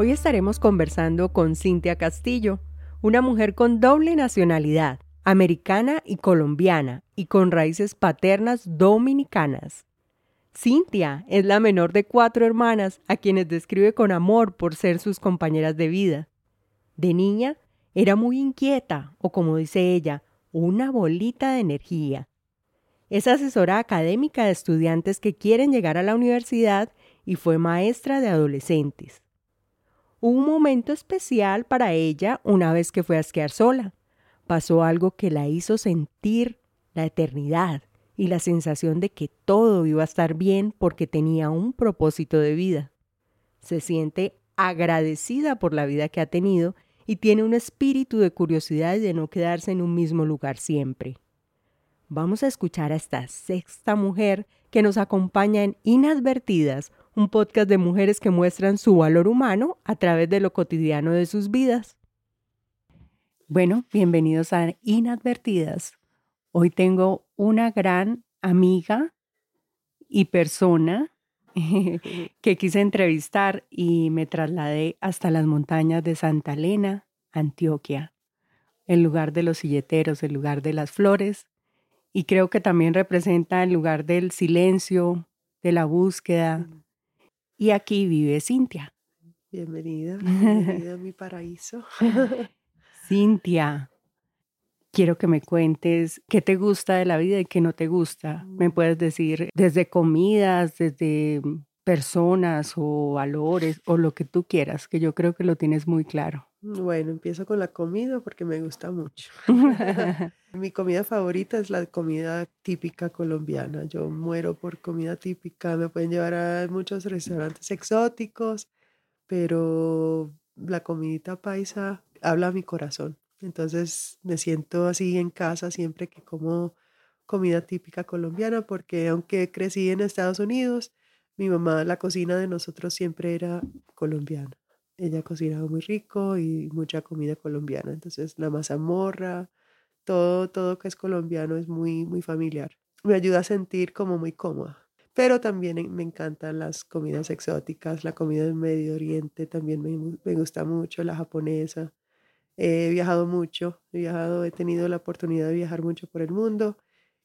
Hoy estaremos conversando con Cintia Castillo, una mujer con doble nacionalidad, americana y colombiana, y con raíces paternas dominicanas. Cintia es la menor de cuatro hermanas a quienes describe con amor por ser sus compañeras de vida. De niña era muy inquieta, o como dice ella, una bolita de energía. Es asesora académica de estudiantes que quieren llegar a la universidad y fue maestra de adolescentes un momento especial para ella una vez que fue a esquiar sola. Pasó algo que la hizo sentir la eternidad y la sensación de que todo iba a estar bien porque tenía un propósito de vida. Se siente agradecida por la vida que ha tenido y tiene un espíritu de curiosidad y de no quedarse en un mismo lugar siempre. Vamos a escuchar a esta sexta mujer que nos acompaña en Inadvertidas, un podcast de mujeres que muestran su valor humano a través de lo cotidiano de sus vidas. Bueno, bienvenidos a Inadvertidas. Hoy tengo una gran amiga y persona que quise entrevistar y me trasladé hasta las montañas de Santa Elena, Antioquia, el lugar de los silleteros, el lugar de las flores, y creo que también representa el lugar del silencio, de la búsqueda. Y aquí vive Cintia. Bienvenida, bienvenida a mi paraíso. Cintia, quiero que me cuentes qué te gusta de la vida y qué no te gusta. Me mm. puedes decir desde comidas, desde personas o valores o lo que tú quieras, que yo creo que lo tienes muy claro. Bueno, empiezo con la comida porque me gusta mucho. Mi comida favorita es la comida típica colombiana. Yo muero por comida típica. Me pueden llevar a muchos restaurantes exóticos, pero la comidita paisa habla a mi corazón. Entonces me siento así en casa siempre que como comida típica colombiana, porque aunque crecí en Estados Unidos, mi mamá, la cocina de nosotros siempre era colombiana ella cocinaba muy rico y mucha comida colombiana. Entonces la mazamorra, todo, todo que es colombiano es muy, muy familiar. Me ayuda a sentir como muy cómoda. Pero también me encantan las comidas exóticas, la comida del Medio Oriente también me, me gusta mucho, la japonesa. He viajado mucho, he viajado, he tenido la oportunidad de viajar mucho por el mundo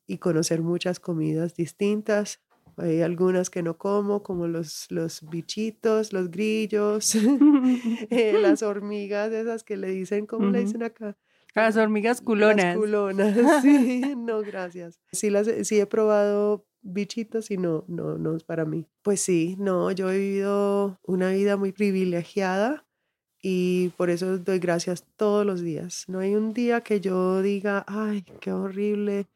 y conocer muchas comidas distintas. Hay algunas que no como, como los, los bichitos, los grillos, eh, las hormigas, esas que le dicen, ¿cómo le dicen acá? Las hormigas culonas. Las culonas, sí, no, gracias. Sí, las, sí he probado bichitos y no, no, no es para mí. Pues sí, no, yo he vivido una vida muy privilegiada y por eso doy gracias todos los días. No hay un día que yo diga, ay, qué horrible,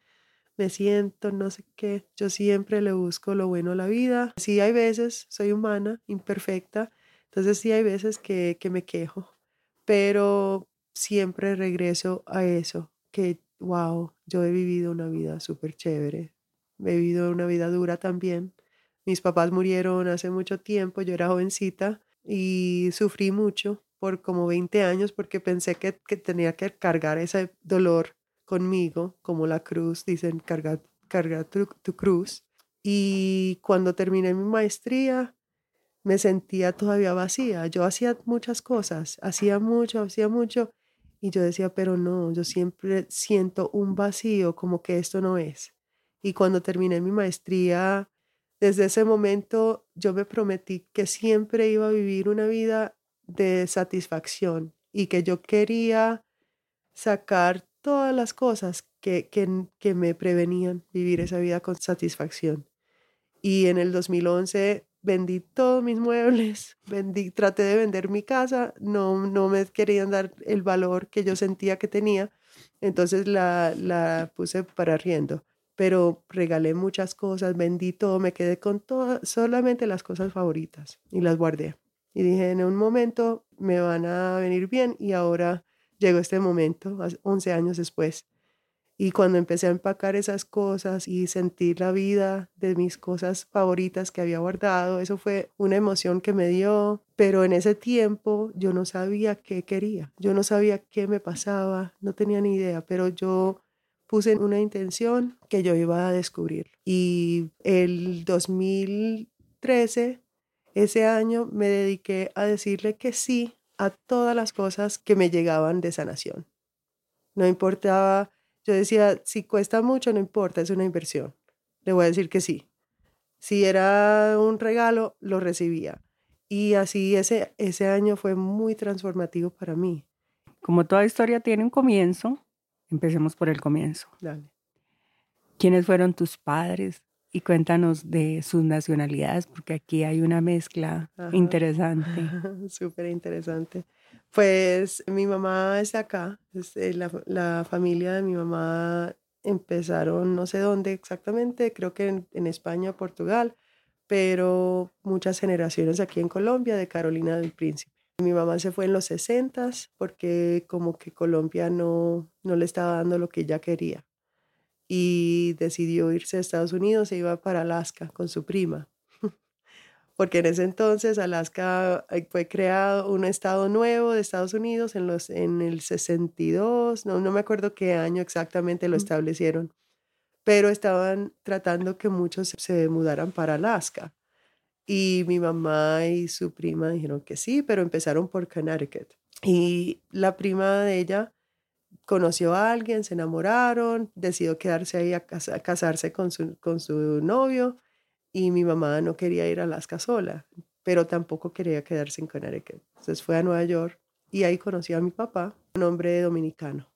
me siento, no sé qué. Yo siempre le busco lo bueno a la vida. Sí hay veces, soy humana, imperfecta, entonces sí hay veces que, que me quejo, pero siempre regreso a eso, que, wow, yo he vivido una vida súper chévere. He vivido una vida dura también. Mis papás murieron hace mucho tiempo, yo era jovencita y sufrí mucho por como 20 años porque pensé que, que tenía que cargar ese dolor conmigo, como la cruz, dicen carga, carga tu, cruz. Y cuando terminé mi maestría, me sentía todavía vacía. Yo hacía muchas cosas, hacía mucho, hacía mucho. Y yo decía, pero no, yo siempre siento un vacío, como que esto no es. Y cuando terminé mi maestría, desde ese momento yo me prometí que siempre iba a vivir una vida de satisfacción y que yo quería sacar todas las cosas que, que, me prevenían vivir esa vida con satisfacción. Y en el 2011 vendí todos mis muebles, vendí, traté de vender mi casa, no, no me querían dar el valor que yo sentía que tenía, entonces la, la puse para arriendo. pero regalé muchas cosas, vendí todo, me quedé con todas, solamente las cosas favoritas y las guardé. Y dije, en un momento me van a venir bien y ahora llegó este momento, 11 años después. Y cuando empecé a empacar esas cosas y sentir la vida de mis cosas favoritas que había guardado, eso fue una emoción que me dio, pero en ese tiempo yo no sabía qué quería, yo no sabía qué me pasaba, no tenía ni idea, pero yo puse una intención que yo iba a descubrir. Y el 2013, ese año, me dediqué a decirle que sí a todas las cosas que me llegaban de sanación. No importaba, yo decía, si cuesta mucho, no importa, es una inversión. Le voy a decir que sí. Si era un regalo, lo recibía. Y así ese, ese año fue muy transformativo para mí. Como toda historia tiene un comienzo, empecemos por el comienzo. Dale. ¿Quiénes fueron tus padres? Y cuéntanos de sus nacionalidades, porque aquí hay una mezcla interesante. Súper interesante. Pues mi mamá es acá, eh, la, la, familia de mi mamá empezaron no sé dónde exactamente, creo que en, en España, Portugal, pero muchas generaciones aquí en Colombia, de Carolina del Príncipe. Mi mamá se fue en los 60 porque como que Colombia no, no le estaba dando lo que ella quería y decidió irse a Estados Unidos e iba para Alaska con su prima. Porque en ese entonces Alaska eh, fue creado un estado nuevo de Estados Unidos en, los, en el 62, no, no me acuerdo qué año exactamente lo establecieron, pero estaban tratando que muchos se mudaran para Alaska. Y mi mamá y su prima dijeron que sí, pero empezaron por Connecticut. Y la prima de ella conoció a alguien, se enamoraron, decidió quedarse ahí a, casarse con su, con su novio y mi mamá no quería ir a Alaska sola, pero tampoco quería quedarse en Connecticut. Entonces fue a Nueva York y ahí conoció a mi papá, un hombre dominicano.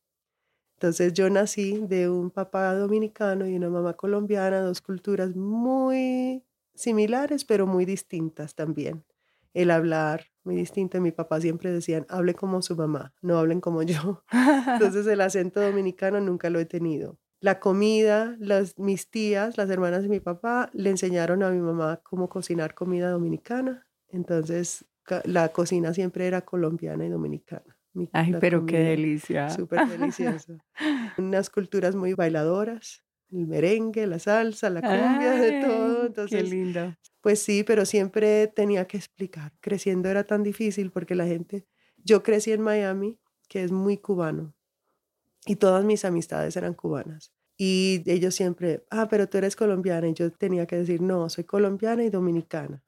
Entonces yo nací de un papá dominicano y una mamá colombiana, dos culturas muy similares, pero muy distintas también. El hablar, muy distinto. Mi papá siempre decían, hable como su mamá, no hablen como yo. Entonces el acento dominicano nunca lo he tenido. La comida, las, mis tías, las hermanas de mi papá, le enseñaron a mi mamá cómo cocinar comida dominicana. Entonces la cocina siempre era colombiana y dominicana. Ay, pero qué delicia. Súper delicioso. Unas culturas muy bailadoras, el merengue, la salsa, la cumbia, de todo. Entonces, qué lindo. Pues sí, pero siempre tenía que explicar. Creciendo era tan difícil porque la gente, yo crecí en Miami, que es muy cubano, y todas mis amistades eran cubanas. Y ellos siempre, ah, pero tú eres colombiana. Y yo tenía que decir, no, soy colombiana y dominicana.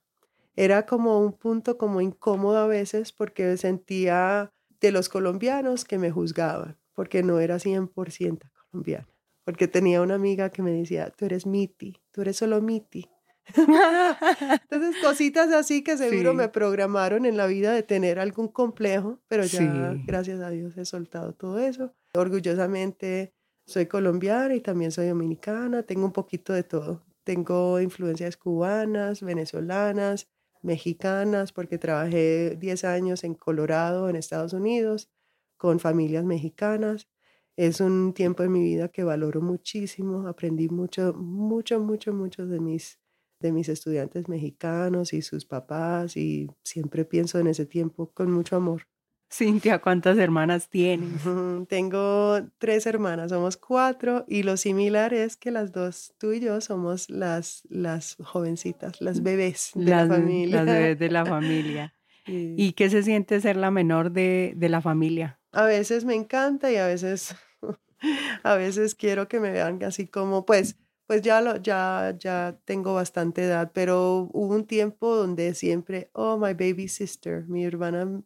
Era como un punto como incómodo a veces porque sentía de los colombianos que me juzgaban, porque no era 100% colombiana. Porque tenía una amiga que me decía, tú eres miti, tú eres solo miti. Entonces, cositas así que seguro me programaron en la vida de tener algún complejo, pero ya, gracias a Dios, he soltado todo eso. Orgullosamente soy colombiana y también soy dominicana, tengo un poquito de todo. Tengo influencias cubanas, venezolanas, mexicanas, porque trabajé 10 años en Colorado, en Estados Unidos, con familias mexicanas. Es un tiempo en mi vida que valoro muchísimo, aprendí mucho, mucho, mucho, mucho de mis de mis estudiantes mexicanos y sus papás y siempre pienso en ese tiempo con mucho amor. Cintia, ¿cuántas hermanas tienes? Tengo tres hermanas, somos cuatro y lo similar es que las dos, tú y yo, somos las, las jovencitas, las bebés de la familia. Las bebés de la familia. ¿Y qué se siente ser la menor de, de la familia? A veces me encanta y a veces, a veces quiero que me vean así como, pues, pues ya, lo, ya, ya tengo bastante edad, pero hubo un tiempo donde siempre, oh, my baby sister, mi hermana,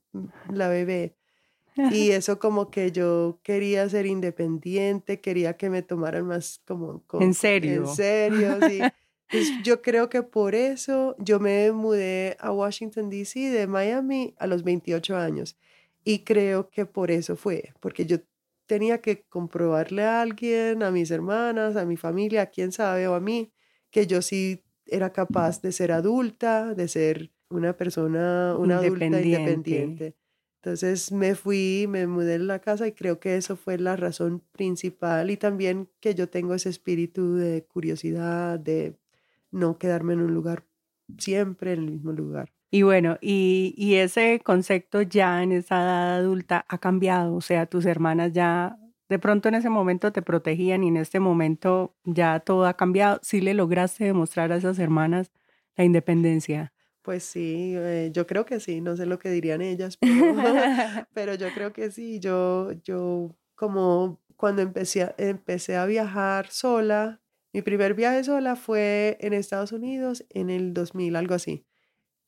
la bebé. Y eso como que yo quería ser independiente, quería que me tomaran más como... en serio. En serio, sí. yo creo que por eso yo me mudé a Washington, D.C. de Miami a los 28 años. Y creo que por eso fue, porque yo tenía que comprobarle a alguien, a mis hermanas, a mi familia, a quién sabe, o a mí, que yo sí era capaz de ser adulta, de ser una persona, una adulta independiente. Entonces me fui, me mudé en la casa y creo que eso fue la razón principal y también que yo tengo ese espíritu de curiosidad, de no quedarme en un lugar siempre en el mismo lugar. Y bueno, y, y ese concepto ya en esa edad adulta ha cambiado, o sea, tus hermanas ya de pronto en ese momento te protegían y en este momento ya todo ha cambiado. ¿Sí le lograste demostrar a esas hermanas la independencia? Pues sí, eh, yo creo que sí, no sé lo que dirían ellas, pero, yo creo que sí, yo, yo como cuando empecé a, empecé a viajar sola, mi primer viaje sola fue en Estados Unidos en el 2000, algo así.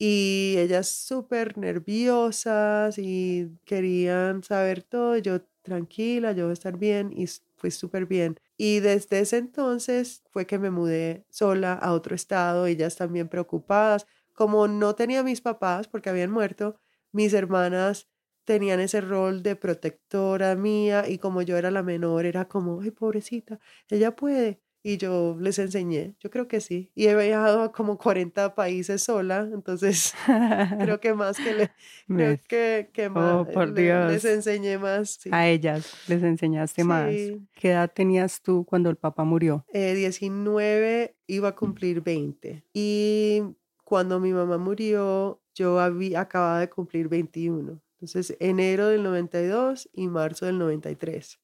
Y ellas súper nerviosas y querían saber todo. Yo tranquila, yo voy a estar bien y fue súper bien. Y desde ese entonces fue que me mudé sola a otro estado, ellas también preocupadas. Como no tenía mis papás porque habían muerto, mis hermanas tenían ese rol de protectora mía y como yo era la menor, era como, ay, pobrecita, ella puede y yo les enseñé, yo creo que sí. Y he viajado a como 40 países sola, entonces creo que más que, le, creo que, que más, oh, por Dios. les enseñé más. A ellas les enseñaste más. ¿Qué edad tenías tú cuando el papá murió? Eh, 19, iba a cumplir 20. Y cuando mi mamá murió, yo había, acababa de cumplir 21. Entonces, enero del 92 y marzo del 93.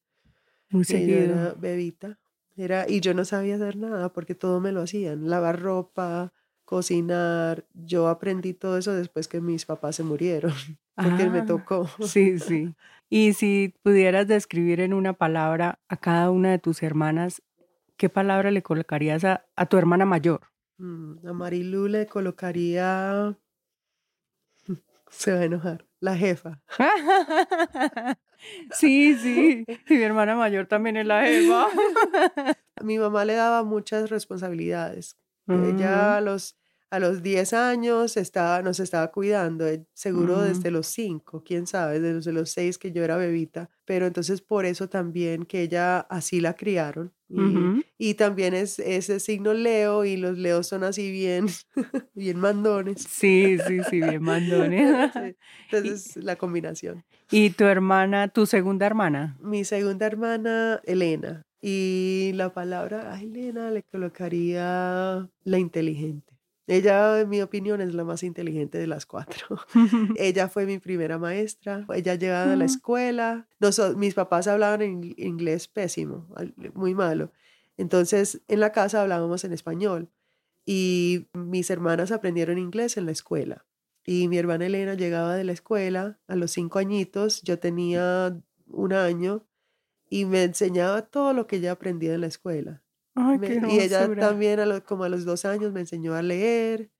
Muy seguido. Era bebita. Era, y yo no sabía hacer nada porque todo me lo hacían, lavar ropa, cocinar. Yo aprendí todo eso después que mis papás se murieron, porque me ah, tocó. Sí, sí. Y si pudieras describir en una palabra a cada una de tus hermanas, ¿qué palabra le colocarías a, a tu hermana mayor? Mm, a Marilu le colocaría... Se va a enojar. La jefa. Sí, sí. Y mi hermana mayor también es la jefa. mi mamá le daba muchas responsabilidades. Ella a los, a los 10 años estaba, nos estaba cuidando, eh, seguro desde los 5, quién sabe, desde los 6 que yo era bebita. Pero entonces por eso también que ella así la criaron. Y, también es ese signo Leo y los Leos son así bien, bien mandones. Sí, sí, sí, bien mandones. Entonces la combinación. ¿Y tu hermana, tu segunda hermana? Mi segunda hermana, Elena. Y la palabra a Elena le colocaría la inteligente. Ella, en mi opinión, es la más inteligente de las cuatro. ella fue mi primera maestra. Ella llegaba a la escuela. mis papás hablaban en inglés pésimo, muy malo. Entonces, en la casa hablábamos en español. Y mis hermanas aprendieron inglés en la escuela. Y mi hermana Elena llegaba de la escuela a los cinco añitos. Yo tenía un año y me enseñaba todo lo que ella aprendía en la escuela y ella también, a como a los dos años, me enseñó a leer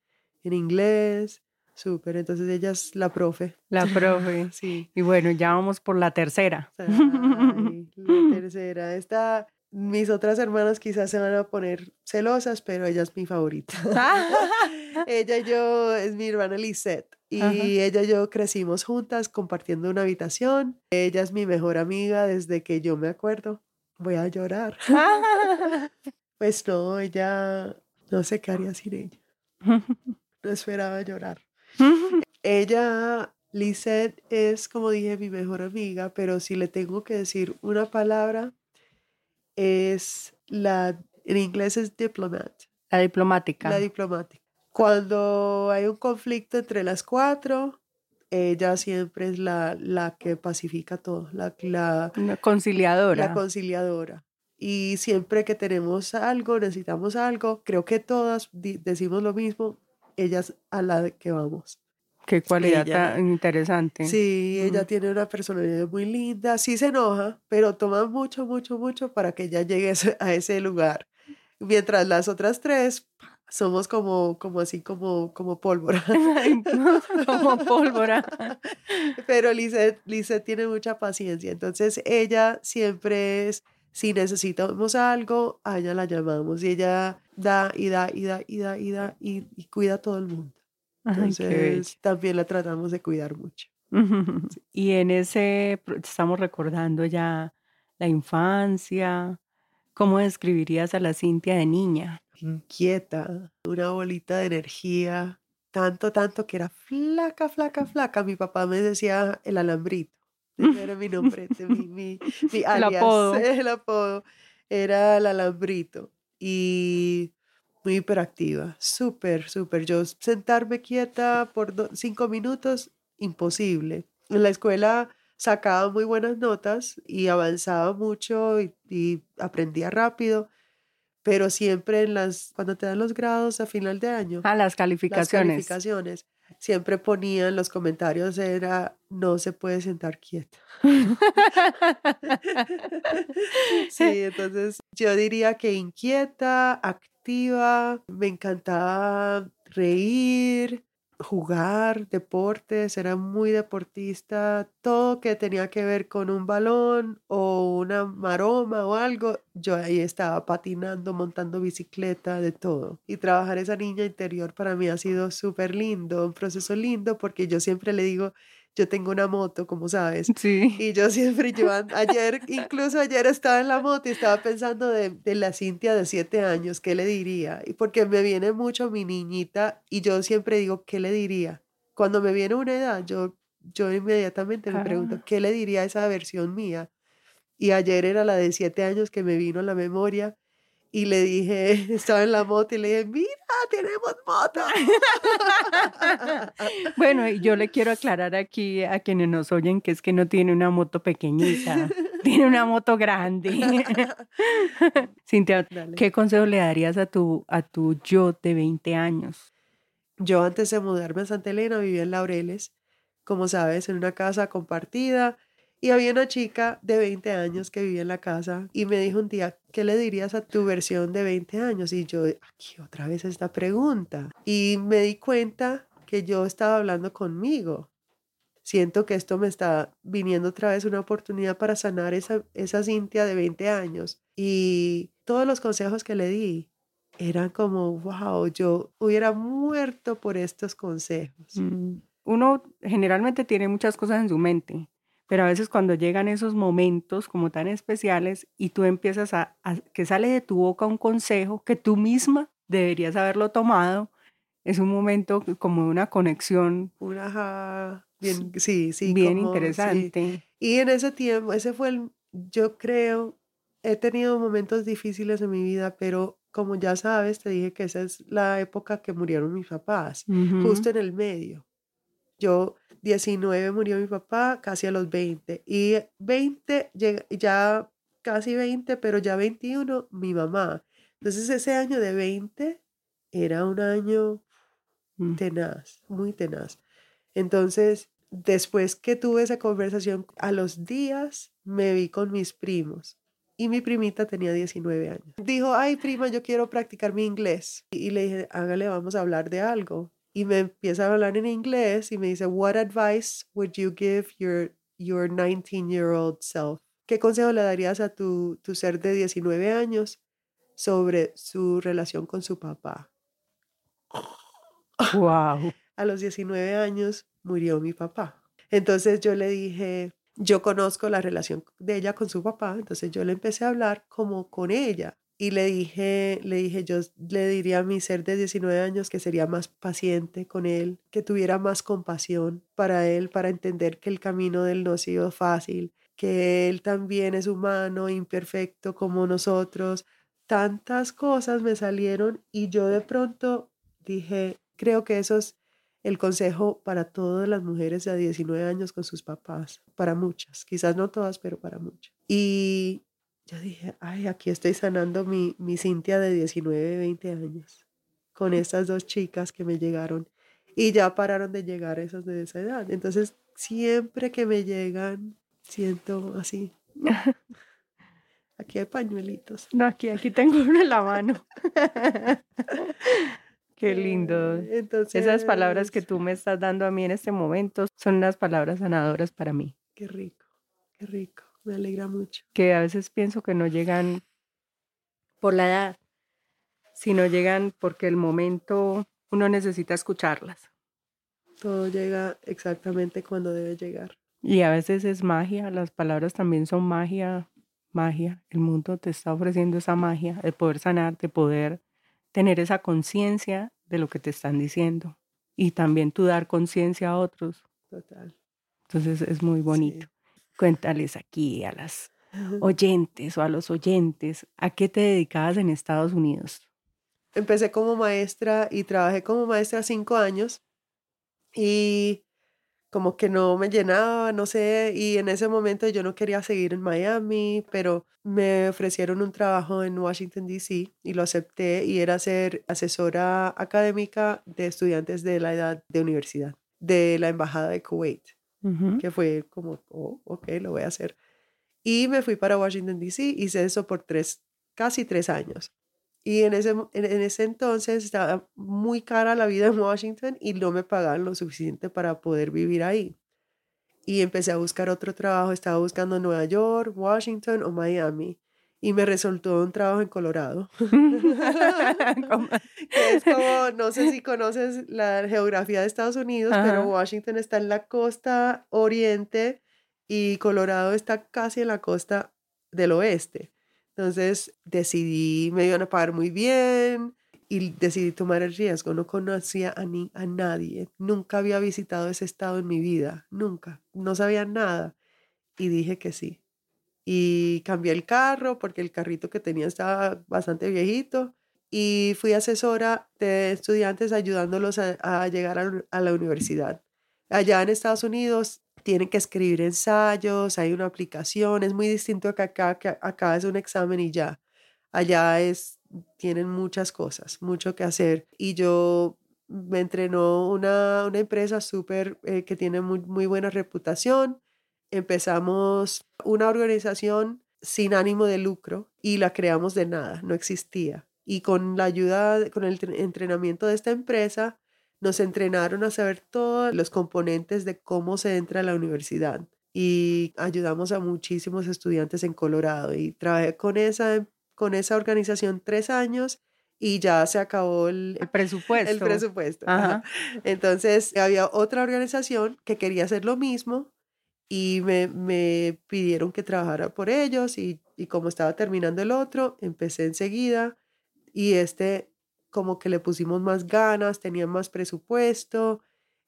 en inglés. Súper, entonces ella es la profe. La profe. sí. Y bueno, ya vamos por la tercera. la tercera. Esta, mis otras hermanas quizás se van a poner celosas, pero ella es mi favorita. ella y yo, es mi hermana Lisette. Y ella y yo crecimos juntas compartiendo una habitación. Ella es mi mejor amiga desde que yo me acuerdo voy a llorar. pues no, ella no sé qué haría sin ella. No esperaba llorar. ella, Lisette, es como dije mi mejor amiga, pero si le tengo que decir una palabra, es la, en inglés es diplomat. La diplomática. La diplomática. Cuando hay un conflicto entre las cuatro, ella siempre es la, la que pacifica todo, la, la, conciliadora. La conciliadora. Y siempre que tenemos algo, necesitamos algo, creo que todas decimos lo mismo, ella es a la que vamos. Qué cualidad tan interesante. Sí, ella tiene una personalidad muy linda, sí se enoja, pero toma mucho, mucho, mucho para que ella llegue a ese lugar. Mientras las otras tres somos como, como así, como, como pólvora. como pólvora. Pero Lizeth, tiene mucha paciencia, entonces ella siempre es, si necesitamos algo, a ella la llamamos y ella da y da y da y da y da y, cuida a todo el mundo. Entonces también la tratamos de cuidar mucho. Y en ese, estamos recordando ya la infancia, ¿cómo describirías a la Cintia de niña? Inquieta, una bolita de energía tanto, tanto que era flaca, flaca, flaca. Mi papá me decía el alambrito. Era mi nombre, mi, mi, mi alias, el apodo. El apodo era el alambrito. Y muy hiperactiva, súper, súper. Yo sentarme quieta por cinco minutos, imposible. En la escuela sacaba muy buenas notas y avanzaba mucho y, aprendía rápido, pero siempre en las, cuando te dan los grados a final de año. A las calificaciones. Las calificaciones. Siempre ponían los comentarios, era, no se puede sentar quieta. sí, entonces yo diría que inquieta, activa, me encantaba reír, jugar, deportes, era muy deportista, todo que tenía que ver con un balón o una maroma o algo, yo ahí estaba patinando, montando bicicleta, de todo. Y trabajar esa niña interior para mí ha sido súper lindo, un proceso lindo porque yo siempre le digo, yo tengo una moto, como sabes. Sí. Y yo siempre llevando, ayer, incluso ayer estaba en la moto y estaba pensando de, de, la Cintia de siete años, ¿qué le diría? Y porque me viene mucho mi niñita y yo siempre digo, ¿qué le diría? Cuando me viene una edad, yo, yo inmediatamente me pregunto, ah. ¿qué le diría a esa versión mía? Y ayer era la de siete años que me vino a la memoria y le dije, estaba en la moto y le dije, mira, tenemos moto. bueno, y yo le quiero aclarar aquí a quienes nos oyen que es que no tiene una moto pequeñita, tiene una moto grande. Cintia, ¿qué consejo le darías a tu, a tu yo de 20 años? Yo antes de mudarme a Santa Elena vivía en Laureles, como sabes, en una casa compartida y había una chica de 20 años que vivía en la casa y me dijo un día, ¿qué le dirías a tu versión de 20 años? Y yo, aquí otra vez esta pregunta. Y me di cuenta que yo estaba hablando conmigo. Siento que esto me está viniendo otra vez una oportunidad para sanar esa, esa Cintia de 20 años. Y todos los consejos que le di eran como, wow, yo hubiera muerto por estos consejos. Mm. Uno generalmente tiene muchas cosas en su mente pero a veces cuando llegan esos momentos como tan especiales y tú empiezas a, que sale de tu boca un consejo que tú misma deberías haberlo tomado, es un momento como una conexión. Una, bien, sí, sí. Bien interesante. Y en ese tiempo, ese fue el, yo creo, he tenido momentos difíciles en mi vida, pero como ya sabes, te dije que esa es la época que murieron mis papás, justo en el medio. Yo 19 murió mi papá casi a los 20 y 20 ya casi 20, pero ya 21 mi mamá. Entonces ese año de 20 era un año mm. tenaz, muy tenaz. Entonces, después que tuve esa conversación, a los días me vi con mis primos y mi primita tenía 19 años. Dijo, ay prima, yo quiero practicar mi inglés. Y le dije, hágale, vamos a hablar de algo y me empieza a hablar en inglés y me dice, what advice would you give your, your 19-year-old self? ¿Qué consejo le darías a tu, tu ser de 19 años sobre su relación con su papá? Wow. a los 19 años murió mi papá. Entonces yo le dije, yo conozco la relación de ella con su papá, entonces yo le empecé a hablar como con ella y le dije, le dije, yo le diría a mi ser de 19 años que sería más paciente con él, que tuviera más compasión para él, para entender que el camino del no ha sido fácil, que él también es humano, imperfecto como nosotros. Tantas cosas me salieron y yo de pronto dije, creo que eso es el consejo para todas las mujeres de 19 años con sus papás, para muchas, quizás no todas, pero para muchas. Y yo dije, ay, aquí estoy sanando mi, mi Cintia de 19, 20 años con estas dos chicas que me llegaron y ya pararon de llegar esas de esa edad. Entonces, siempre que me llegan, siento así. Aquí hay pañuelitos. No, aquí, aquí tengo uno en la mano. Qué lindo. Entonces, Esas palabras que tú me estás dando a mí en este momento son unas palabras sanadoras para mí. Qué rico, qué rico me alegra mucho. Que a veces pienso que no llegan por la edad, sino llegan porque el momento uno necesita escucharlas. Todo llega exactamente cuando debe llegar. Y a veces es magia, las palabras también son magia, magia. El mundo te está ofreciendo esa magia de poder sanar, de poder tener esa conciencia de lo que te están diciendo. y también tú dar conciencia a otros. Total. Entonces es muy bonito. Cuéntales aquí a las oyentes o a los oyentes, ¿a qué te dedicabas en Estados Unidos? Empecé como maestra y trabajé como maestra cinco años y como que no me llenaba, no sé, y en ese momento yo no quería seguir en Miami, pero me ofrecieron un trabajo en Washington, D.C. y lo acepté y era ser asesora académica de estudiantes de la edad de universidad, de la Embajada de Kuwait, que fue como, oh, ok, lo voy a hacer. Y me fui para Washington, D.C., hice eso por tres, casi tres años. Y en ese, en, ese entonces estaba muy cara la vida en Washington y no me pagaban lo suficiente para poder vivir ahí. Y empecé a buscar otro trabajo, estaba buscando Nueva York, Washington o Miami. Y me resultó un trabajo en Colorado. es como, no sé si conoces la geografía de Estados Unidos, pero Washington está en la costa oriente y Colorado está casi en la costa del oeste. Entonces decidí, me iban a pagar muy bien y decidí tomar el riesgo. No conocía a, ni, a nadie, nunca había visitado ese estado en mi vida, nunca, no sabía nada. Y dije que sí. Y cambié el carro porque el carrito que tenía estaba bastante viejito y fui asesora de estudiantes ayudándolos a, llegar a, a la universidad. Allá en Estados Unidos tienen que escribir ensayos, hay una aplicación, es muy distinto que acá, que acá es un examen y ya. Allá es, tienen muchas cosas, mucho que hacer. Y yo me entrenó una, una empresa súper eh, que tiene muy, muy buena reputación. Empezamos una organización sin ánimo de lucro y la creamos de nada, no existía. Y con la ayuda, con el entrenamiento de esta empresa, nos entrenaron a saber todos los componentes de cómo se entra a la universidad y ayudamos a muchísimos estudiantes en Colorado y trabajé con esa, con esa organización tres años y ya se acabó el, presupuesto. El presupuesto. Entonces había otra organización que quería hacer lo mismo y me, me pidieron que trabajara por ellos y, y como estaba terminando el otro, empecé enseguida y este como que le pusimos más ganas, tenía más presupuesto,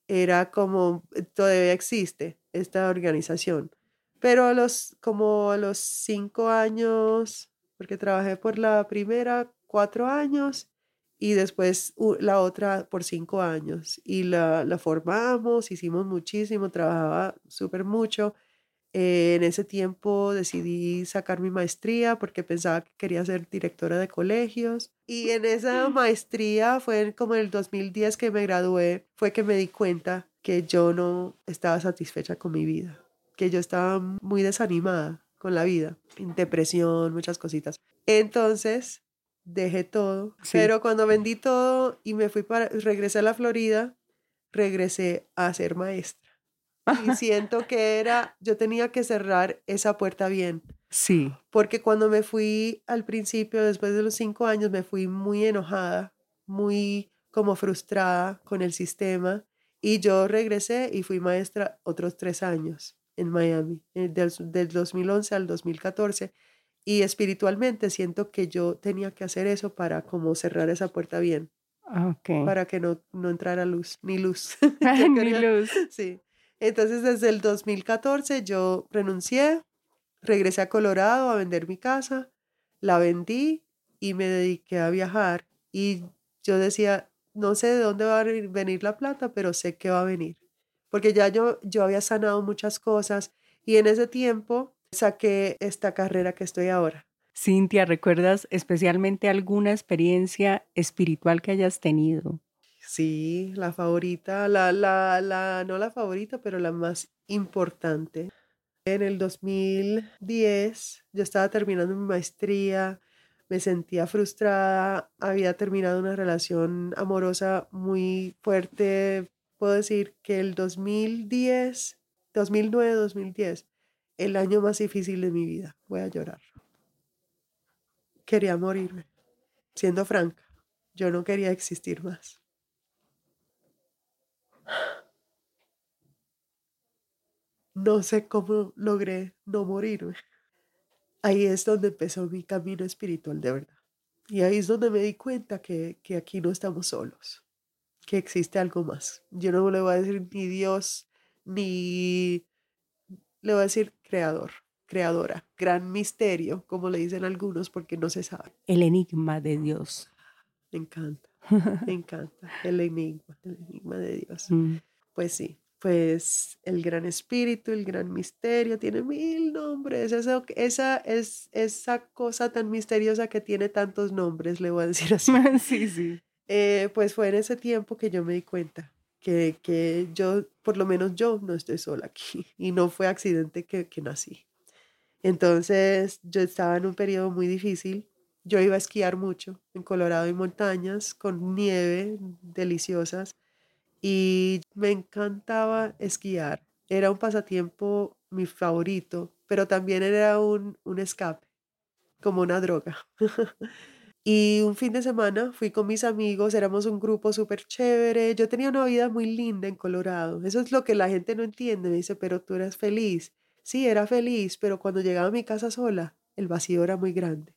era como, eh, todavía existe esta organización. Pero a los, como a los cinco años, porque trabajé por la primera cuatro años y después la otra por cinco años. Y la, la formamos, hicimos muchísimo, trabajaba súper mucho eh, en ese tiempo decidí sacar mi maestría porque pensaba que quería ser directora de colegios. Y en esa maestría fue como en el 2010 que me gradué, fue que me di cuenta que yo no estaba satisfecha con mi vida, que yo estaba muy desanimada con la vida, depresión, muchas cositas. Entonces dejé todo, pero cuando vendí todo y me fui para, regresé a la Florida, regresé a ser maestra y siento que era, yo tenía que cerrar esa puerta bien. Sí. Porque cuando me fui al principio, después de los cinco años, me fui muy enojada, muy como frustrada con el sistema. Y yo regresé y fui maestra otros tres años en Miami, eh, del, del 2011 al 2014. Y espiritualmente siento que yo tenía que hacer eso para como cerrar esa puerta bien. Okay. Para que no, no entrara luz, ni luz. ni luz. Sí. Entonces, desde el 2014 yo renuncié, regresé a Colorado a vender mi casa, la vendí y me dediqué a viajar. Y yo decía, no sé de dónde va a venir la plata, pero sé que va a venir. Porque ya yo, yo había sanado muchas cosas y en ese tiempo saqué esta carrera que estoy ahora. Cintia, ¿recuerdas especialmente alguna experiencia espiritual que hayas tenido? Sí, la favorita, la, la, la, no la favorita, pero la más importante. En el 2010 yo estaba terminando mi maestría, me sentía frustrada, había terminado una relación amorosa muy fuerte. Puedo decir que el 2010, 2009, 2010, el año más difícil de mi vida. Voy a llorar. Quería morirme. Siendo franca, yo no quería existir más. No sé cómo logré no morirme. Ahí es donde empezó mi camino espiritual de verdad. Y ahí es donde me di cuenta que, que aquí no estamos solos, que existe algo más. Yo no le voy a decir ni Dios, ni le voy a decir creador, creadora, gran misterio, como le dicen algunos, porque no se sabe. El enigma de Dios. Me encanta, me encanta el enigma, el enigma de Dios. Mm. Pues sí, pues el gran espíritu, el gran misterio, tiene mil nombres. Esa, esa es esa cosa tan misteriosa que tiene tantos nombres, le voy a decir así. sí, sí. Eh, pues fue en ese tiempo que yo me di cuenta que, que yo, por lo menos yo, no estoy sola aquí y no fue accidente que, que nací. Entonces yo estaba en un periodo muy difícil. Yo iba a esquiar mucho en Colorado y montañas con nieve deliciosas y me encantaba esquiar. Era un pasatiempo mi favorito, pero también era un, un escape, como una droga. y un fin de semana fui con mis amigos, éramos un grupo súper chévere. Yo tenía una vida muy linda en Colorado. Eso es lo que la gente no entiende. Me dice, pero tú eras feliz. Sí, era feliz, pero cuando llegaba a mi casa sola, el vacío era muy grande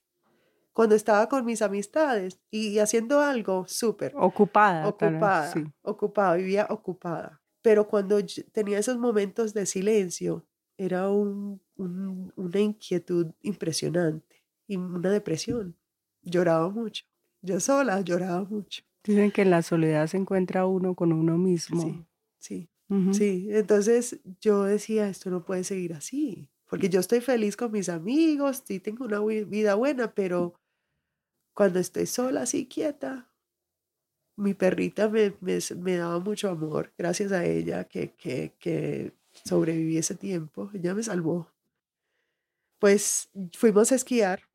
cuando estaba con mis amistades y, haciendo algo súper. Ocupada. Ocupada. sí. Ocupada, vivía ocupada. Pero cuando tenía esos momentos de silencio, era un, una inquietud impresionante y una depresión. Lloraba mucho. Yo sola lloraba mucho. Dicen que en la soledad se encuentra uno con uno mismo. Sí, sí, sí. Entonces yo decía, esto no puede seguir así porque yo estoy feliz con mis amigos, sí tengo una vida buena, pero cuando estoy sola, así quieta, mi perrita me, me, daba mucho amor, gracias a ella que, que, que sobreviví ese tiempo, ella me salvó. Pues fuimos a esquiar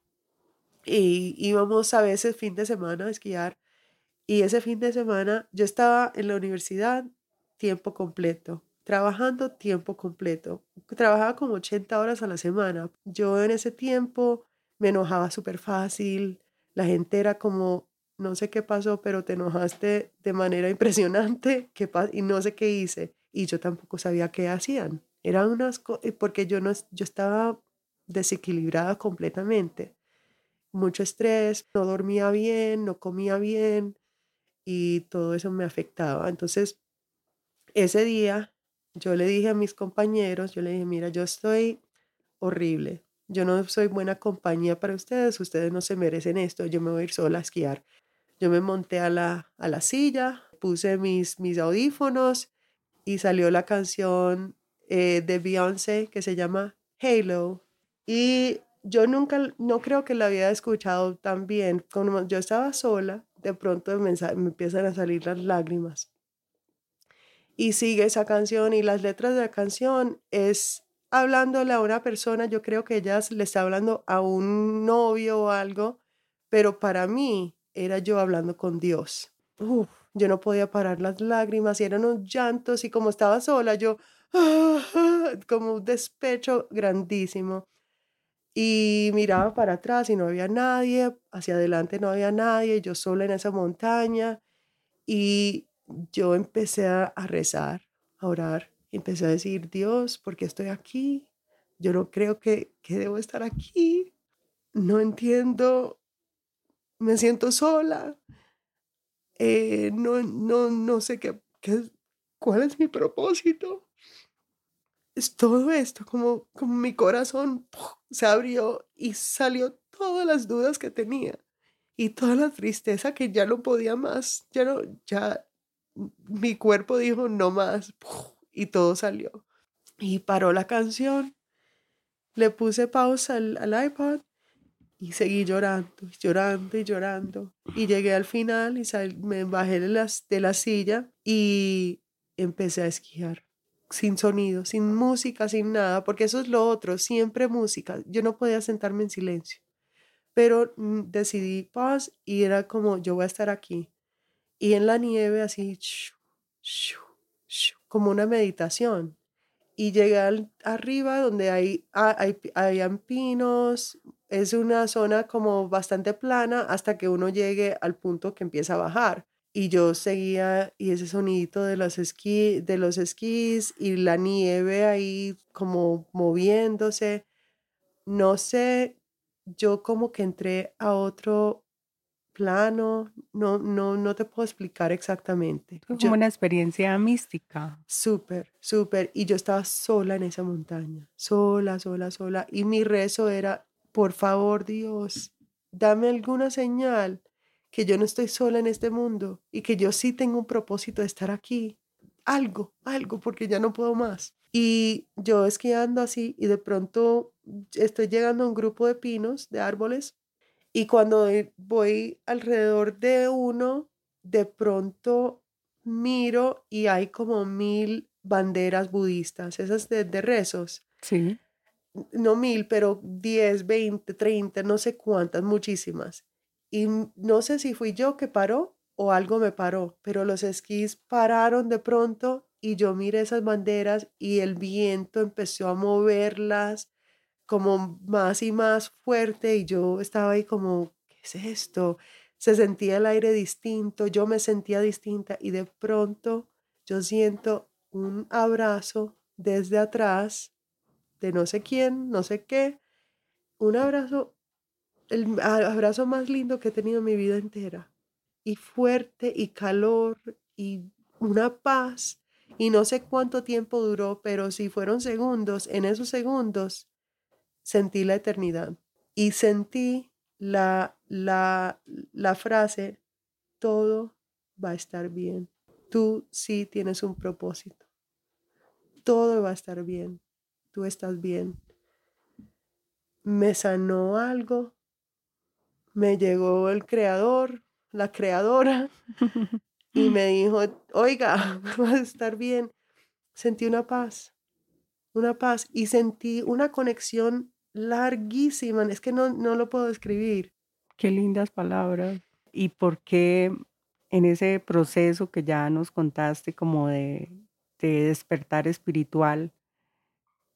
y íbamos a veces fin de semana a esquiar y ese fin de semana yo estaba en la universidad tiempo completo, trabajando tiempo completo. Trabajaba como 80 horas a la semana. Yo en ese tiempo me enojaba súper fácil, la gente era como, no sé qué pasó, pero te enojaste de manera impresionante ¿qué y no sé qué hice. Y yo tampoco sabía qué hacían. Eran unas porque yo, no, yo estaba desequilibrada completamente. Mucho estrés, no dormía bien, no comía bien y todo eso me afectaba. Entonces, ese día yo le dije a mis compañeros, yo le dije, mira, yo estoy horrible, yo no soy buena compañía para ustedes, ustedes no se merecen esto, yo me voy a ir sola a esquiar. Yo me monté a la, a la silla, puse mis, mis audífonos y salió la canción eh, de Beyoncé que se llama Halo. Y yo nunca, no creo que la había escuchado tan bien. Como yo estaba sola, de pronto me, empiezan a salir las lágrimas. Y sigue esa canción y las letras de la canción es hablándole a una persona, yo creo que ella le está hablando a un novio o algo, pero para mí era yo hablando con Dios. yo no podía parar las lágrimas y eran unos llantos y como estaba sola, yo como un despecho grandísimo. Y miraba para atrás y no había nadie, hacia adelante no había nadie, yo sola en esa montaña. Y yo empecé a rezar, a orar empecé a decir, Dios, ¿por qué estoy aquí? Yo no creo que, que debo estar aquí. No entiendo. Me siento sola. Eh, no, no, no sé qué, qué, cuál es mi propósito. Es todo esto, como, como mi corazón se abrió y salió todas las dudas que tenía y toda la tristeza que ya no podía más, ya no, ya mi cuerpo dijo no más y todo salió. Y paró la canción, le puse pausa al, iPod y seguí llorando, llorando y llorando. Y llegué al final y me bajé de, de la silla y empecé a esquiar sin sonido, sin música, sin nada, porque eso es lo otro, siempre música. Yo no podía sentarme en silencio, pero mm, decidí paz y era como yo voy a estar aquí. Y en la nieve así, como una meditación. Y llegué arriba donde hay, hay, hay, pinos, es una zona como bastante plana hasta que uno llegue al punto que empieza a bajar. Y yo seguía y ese sonidito de los, esquí, de los esquís y la nieve ahí como moviéndose. No sé, yo como que entré a otro plano, no, no, no te puedo explicar exactamente. Como una experiencia mística. Súper, súper. Y yo estaba sola en esa montaña, sola, sola, sola. Y mi rezo era, por favor Dios, dame alguna señal que yo no estoy sola en este mundo y que yo sí tengo un propósito de estar aquí. Algo, algo, porque ya no puedo más. Y yo esquiando así y de pronto estoy llegando a un grupo de pinos, de árboles, y cuando voy alrededor de uno, de pronto miro y hay como mil banderas budistas, esas de, de rezos. Sí. No mil, pero diez, veinte, treinta, no sé cuántas, muchísimas. Y no sé si fui yo que paró o algo me paró, pero los esquís pararon de pronto y yo miré esas banderas y el viento empezó a moverlas como más y más fuerte y yo estaba ahí como, ¿qué es esto? Se sentía el aire distinto, yo me sentía distinta y de pronto yo siento un abrazo desde atrás de no sé quién, no sé qué, un abrazo, el abrazo más lindo que he tenido en mi vida entera y fuerte y calor y una paz y no sé cuánto tiempo duró, pero si fueron segundos, en esos segundos sentí la eternidad y sentí la, la, la frase, todo va a estar bien. Tú sí tienes un propósito. Todo va a estar bien. Tú estás bien. Me sanó algo. Me llegó el creador, la creadora, y me dijo, oiga, va a estar bien. Sentí una paz, una paz y sentí una conexión larguísima, es que no, no lo puedo describir. Qué lindas palabras. ¿Y por qué en ese proceso que ya nos contaste como de, de despertar espiritual,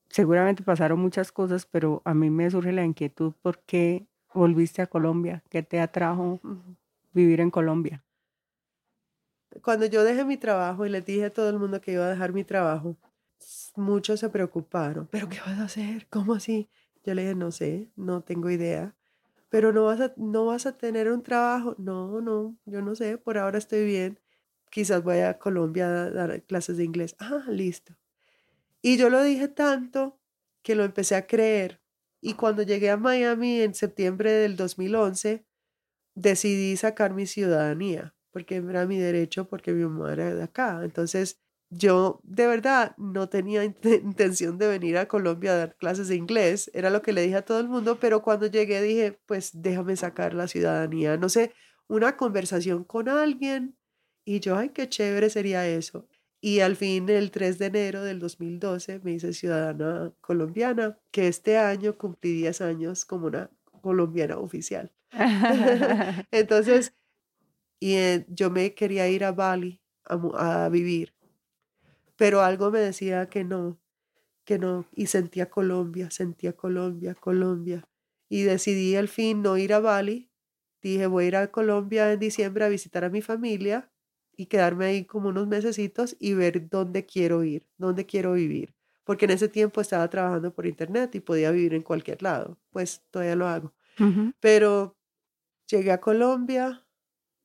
seguramente pasaron muchas cosas, pero a mí me surge la inquietud, ¿por qué volviste a Colombia? ¿Qué te atrajo vivir en Colombia? cuando yo dejé mi trabajo y les dije a todo el mundo que iba a dejar mi trabajo, muchos se preocuparon. ¿Pero qué vas a hacer? ¿Cómo así? Yo le dije, no sé, no tengo idea. Pero no vas a, no vas a tener un trabajo. No, no, yo no sé, por ahora estoy bien. Quizás voy a Colombia a dar clases de inglés. Ah, listo. Y yo lo dije tanto que lo empecé a creer. Y cuando llegué a Miami en septiembre del 2011, decidí sacar mi ciudadanía porque era mi derecho, porque mi mamá era de acá. Entonces, yo de verdad no tenía intención de venir a Colombia a dar clases de inglés, era lo que le dije a todo el mundo, pero cuando llegué dije, pues déjame sacar la ciudadanía, no sé, una conversación con alguien y yo, ay, qué chévere sería eso. Y al fin, el 3 de enero del 2012, me hice ciudadana colombiana, que este año cumplí 10 años como una colombiana oficial. Entonces, y eh, yo me quería ir a Bali a, vivir, pero algo me decía que no, que no, y sentía Colombia, sentía Colombia, Colombia, y decidí al fin no ir a Bali, dije voy a ir a Colombia en diciembre a visitar a mi familia y quedarme ahí como unos mesecitos y ver dónde quiero ir, dónde quiero vivir, porque en ese tiempo estaba trabajando por internet y podía vivir en cualquier lado, pues todavía lo hago, pero llegué a Colombia,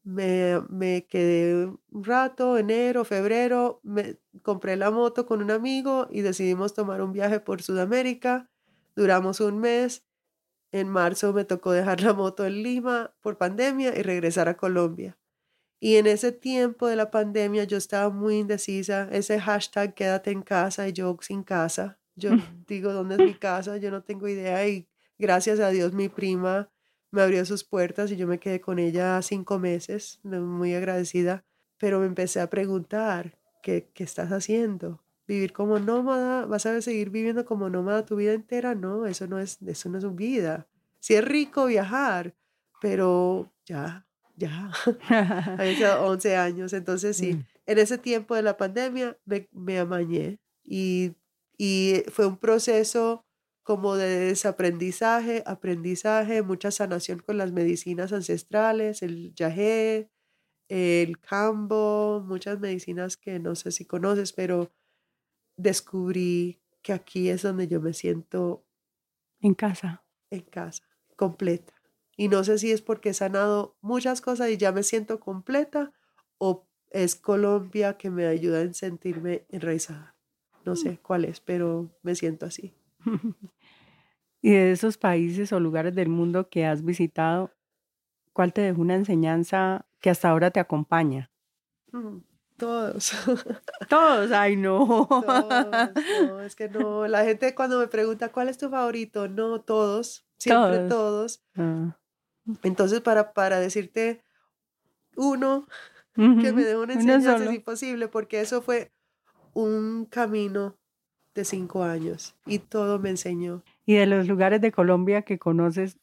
me, me, quedé un rato, enero, febrero, me compré la moto con un amigo y decidimos tomar un viaje por Sudamérica. Duramos un mes. En marzo me tocó dejar la moto en Lima por pandemia y regresar a Colombia. Y en ese tiempo de la pandemia yo estaba muy indecisa. Ese hashtag quédate en casa y yo sin casa. Yo digo, ¿dónde es mi casa? Yo no tengo idea y gracias a Dios mi prima me abrió sus puertas y yo me quedé con ella cinco meses, muy agradecida, pero me empecé a preguntar, ¿qué, qué estás haciendo? ¿Vivir como nómada? ¿Vas a seguir viviendo como nómada tu vida entera? No, eso no es, eso no es vida. Sí es rico viajar, pero ya, ya, hace 11 años, entonces sí, mm. en ese tiempo de la pandemia me, me amañé y, y fue un proceso como de desaprendizaje, aprendizaje, mucha sanación con las medicinas ancestrales, el yagé, el cambo, muchas medicinas que no sé si conoces, pero descubrí que aquí es donde yo me siento en casa. En casa, completa. Y no sé si es porque he sanado muchas cosas y ya me siento completa o es Colombia que me ayuda en sentirme enraizada. No Mm. sé cuál es, pero me siento así. y de esos países o lugares del mundo que has visitado, ¿cuál te dejó una enseñanza que hasta ahora te acompaña? Mm, Todos. Todos, ay no. Todos, no, es que no. La gente cuando me pregunta cuál es tu favorito, no, todos, siempre Todos. todos. Ah, Entonces, para, para decirte uno que me dejó una enseñanza es imposible, porque eso fue un camino de cinco años y todo me enseñó. Y de los lugares de Colombia que conoces,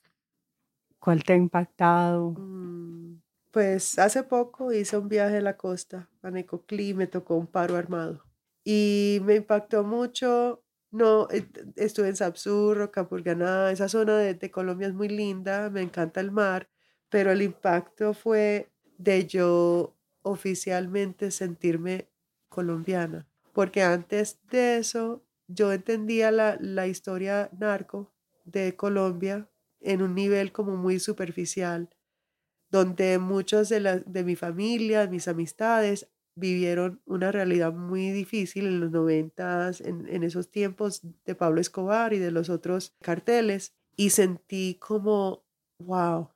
¿cuál te ha impactado? Mm, Pues hace poco hice un viaje a la costa, a Necoclí, me tocó un paro armado y me impactó mucho. No, eh, estuve en Sapsurro, Capurganá, esa zona de, de Colombia es muy linda, me encanta el mar, pero el impacto fue de yo oficialmente sentirme colombiana, porque antes de eso yo entendía la, la historia narco de Colombia en un nivel como muy superficial donde muchos de, la, de mi familia, mis amistades, vivieron una realidad muy difícil en los noventas, en, en esos tiempos de Pablo Escobar y de los otros carteles, y sentí como, wow,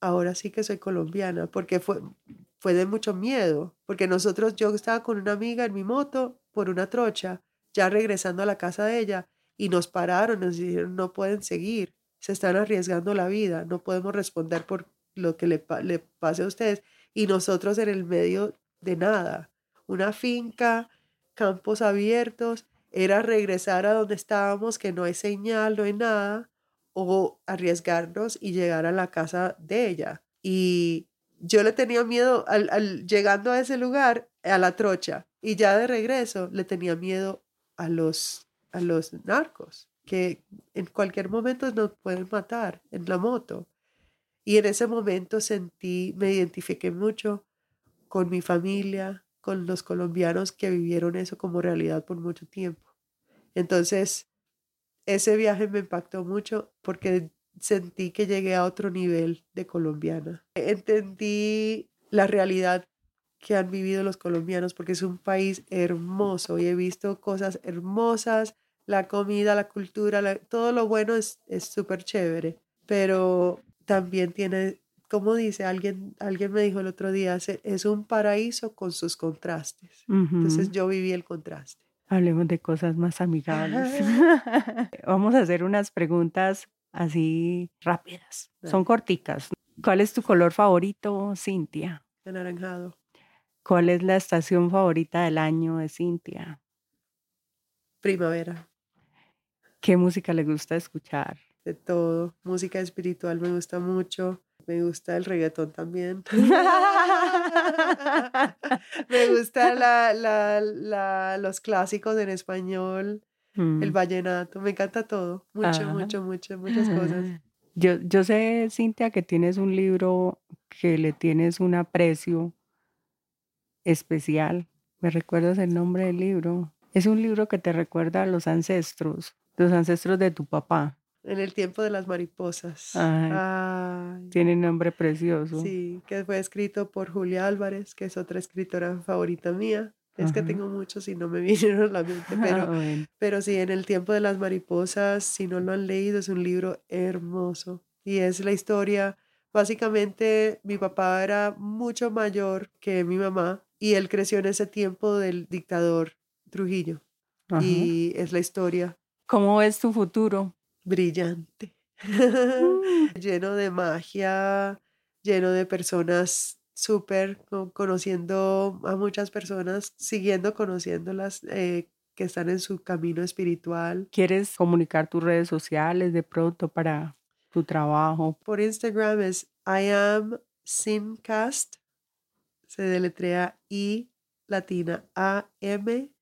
ahora sí que soy colombiana, porque fue, fue de mucho miedo, porque nosotros, yo estaba con una amiga en mi moto por una trocha, ya regresando a la casa de ella, y nos pararon, nos dijeron, no pueden seguir, se están arriesgando la vida, no podemos responder por lo que le, le pase a ustedes. Y nosotros en el medio de nada, una finca, campos abiertos, era regresar a donde estábamos, que no hay señal, no hay nada, o arriesgarnos y llegar a la casa de ella. Y yo le tenía miedo al, al- llegando a ese lugar, a la trocha, y ya de regreso le tenía miedo a los, a los narcos, que en cualquier momento nos pueden matar en la moto. Y en ese momento sentí, me identifiqué mucho con mi familia, con los colombianos que vivieron eso como realidad por mucho tiempo. Entonces, ese viaje me impactó mucho porque sentí que llegué a otro nivel de colombiana. Entendí la realidad que han vivido los colombianos porque es un país hermoso y he visto cosas hermosas, la comida, la cultura, todo lo bueno es es súper chévere, pero también tiene, como dice alguien, alguien me dijo el otro día, "Se- es un paraíso con sus contrastes. Entonces yo viví el contraste. Hablemos de cosas más amigables. Vamos a hacer unas preguntas así rápidas. Son corticas. ¿Cuál es tu color favorito, Cintia? Anaranjado, ¿Cuál es la estación favorita del año de Cintia? primavera, ¿Qué música le gusta escuchar? de todo. Música espiritual me gusta mucho. Me gusta el reggaetón también. me gusta la, la, la- los clásicos en español, el Mm. vallenato. Me encanta todo. Mucho, Ah. mucho, mucho, muchas cosas. Yo, yo sé, Cintia, que tienes un libro que le tienes un aprecio especial. ¿Me recuerdas el nombre del libro? Es un libro que te recuerda a los ancestros, los ancestros de tu papá. En el tiempo de las mariposas. Ay. Ay, Tiene un nombre precioso. Sí, que fue escrito por Julia Álvarez, que es otra escritora favorita mía. Es que tengo muchos y no me vinieron a la mente, Ah, pero, bueno. pero sí, en el tiempo de las mariposas, si no lo han leído, es un libro hermoso. Y es la historia, básicamente mi papá era mucho mayor que mi mamá y él creció en ese tiempo del dictador Trujillo. Ajá. Y es la historia ¿Cómo ves tu futuro? Brillante, lleno de magia, lleno de personas súper, co- conociendo a muchas personas, siguiendo conociéndolas eh, que están en su camino espiritual. ¿Quieres comunicar tus redes sociales de pronto para tu trabajo? Por Instagram es I am Sincast, se deletrea I latina A M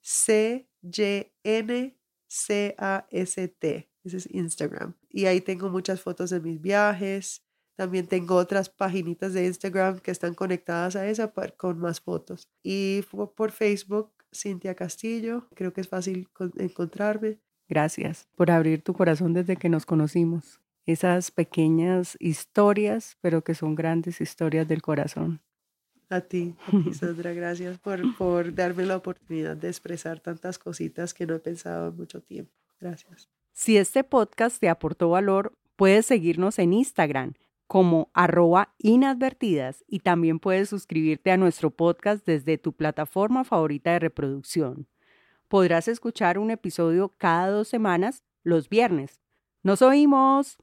C Y N C A S T. Ese es Instagram. Y ahí tengo muchas fotos de mis viajes. También tengo otras paginitas de Instagram que están conectadas a esa con más fotos. Y por Facebook, Cintia Castillo. Creo que es fácil con- encontrarme. Gracias por abrir tu corazón desde que nos conocimos. esas pequeñas historias, pero que son grandes historias del corazón. A ti, a ti, Sandra, gracias por, por darme la oportunidad de expresar tantas cositas que no he pensado en mucho tiempo. Gracias. Si este podcast te aportó valor, puedes seguirnos en Instagram como arroba inadvertidas y también puedes suscribirte a nuestro podcast desde tu plataforma favorita de reproducción. Podrás escuchar un episodio cada dos semanas los viernes. ¡Nos oímos!